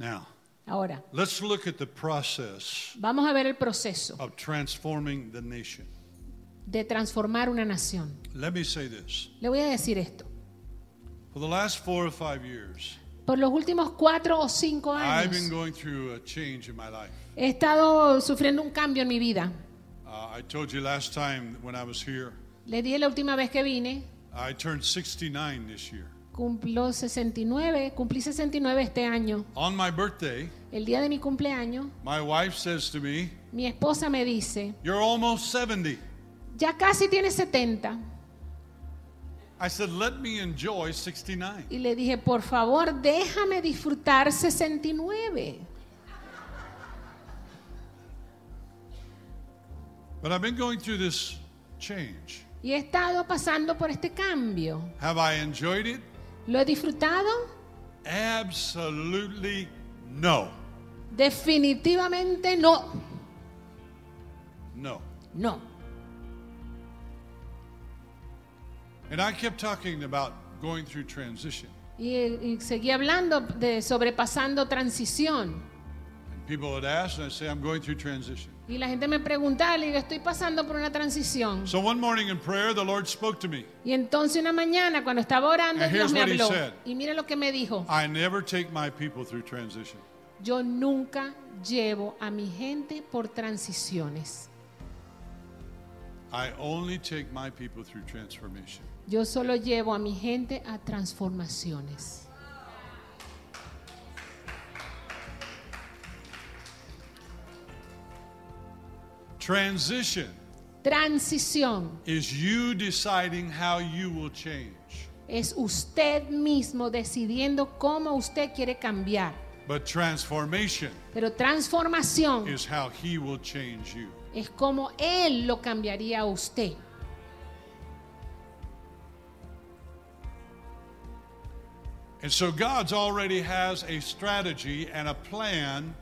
Now, Ahora, let's look at the process vamos a ver el proceso of transforming the nation. de transformar una nación. Let me say this. Le voy a decir esto. For the last four or five years, Por los últimos cuatro o cinco I've been años going through a change in my life. he estado sufriendo un cambio en mi vida. Uh, I told you last time when I was here, Le dije la última vez que vine, I turned 69 this year. Cumplió 69, cumplí 69 este año. On my birthday, El día de mi cumpleaños, my wife says to me, mi esposa me dice, You're almost 70. ya casi tienes 70. I said, Let me enjoy 69. Y le dije, por favor, déjame disfrutar 69. But I've been going through this change. Y he estado pasando por este cambio. Have I enjoyed it? ¿Lo he disfrutado? Absolutely no. Definitivamente no. No. No. And I kept talking about going through transition. Y, y seguí hablando de sobrepasando transición. People would ask, and I say, I'm going through transition. Y la gente me preguntaba, le digo, estoy pasando por una transición. So one morning in prayer, the Lord spoke to me. Y entonces una mañana, cuando estaba orando, And Dios here's me what he habló. said. Y mire lo que me dijo. I never take my people through transition. Yo nunca llevo a mi gente por transiciones. I only take my people through transformation. Yo solo llevo a mi gente a transformaciones. Transition Transición is you deciding how you will change. es usted mismo decidiendo cómo usted quiere cambiar. But transformation Pero transformación is how He will change you. es como Él lo cambiaría a usted. And so God's already has a strategy and a plan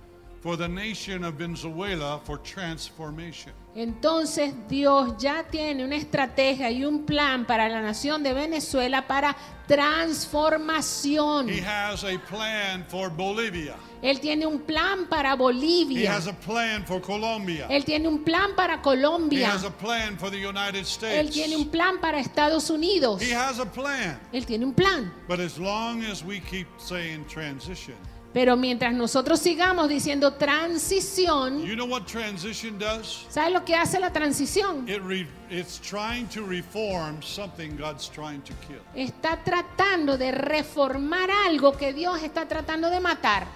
for the nation of Venezuela for transformation. Entonces Dios ya tiene una estrategia y un plan para la nación de Venezuela para transformación. He has a plan for Bolivia. Él tiene un plan para He Bolivia. has a plan for Colombia. Él tiene un plan para He Colombia. has a plan for the United Él States. tiene un plan para Estados Unidos. He has a plan. Él tiene un plan. But as long as we keep saying transition, Pero mientras nosotros sigamos diciendo transición, you know what transition does? ¿sabe lo que hace la transición? It re, it's trying to reform something God's trying to kill. Está tratando de reformar algo que Dios está tratando de matar.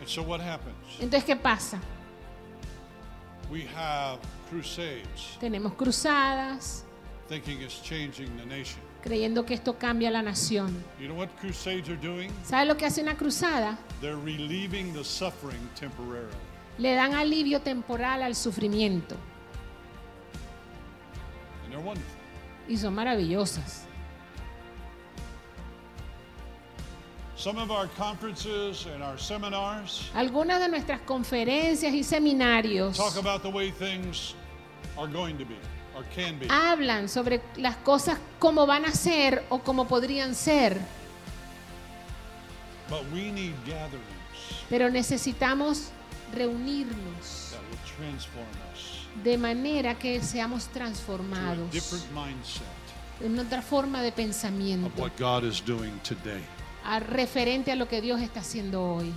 And so what happens? Entonces, ¿qué pasa? We have crusades Tenemos cruzadas, thinking it's changing the nation. Creyendo que esto cambia la nación. You know what crusades are doing? ¿Sabe lo que hace una cruzada? They're relieving the suffering temporarily. Le dan alivio temporal al sufrimiento And they're wonderful. y son maravillosas. Some of our conferences and our seminars Algunas de nuestras conferencias y seminarios talk about the way things are going to be. Hablan sobre las cosas como van a ser o como podrían ser, pero necesitamos reunirnos de manera que seamos transformados en otra forma de pensamiento what God is doing today. a- referente a lo que Dios está haciendo hoy.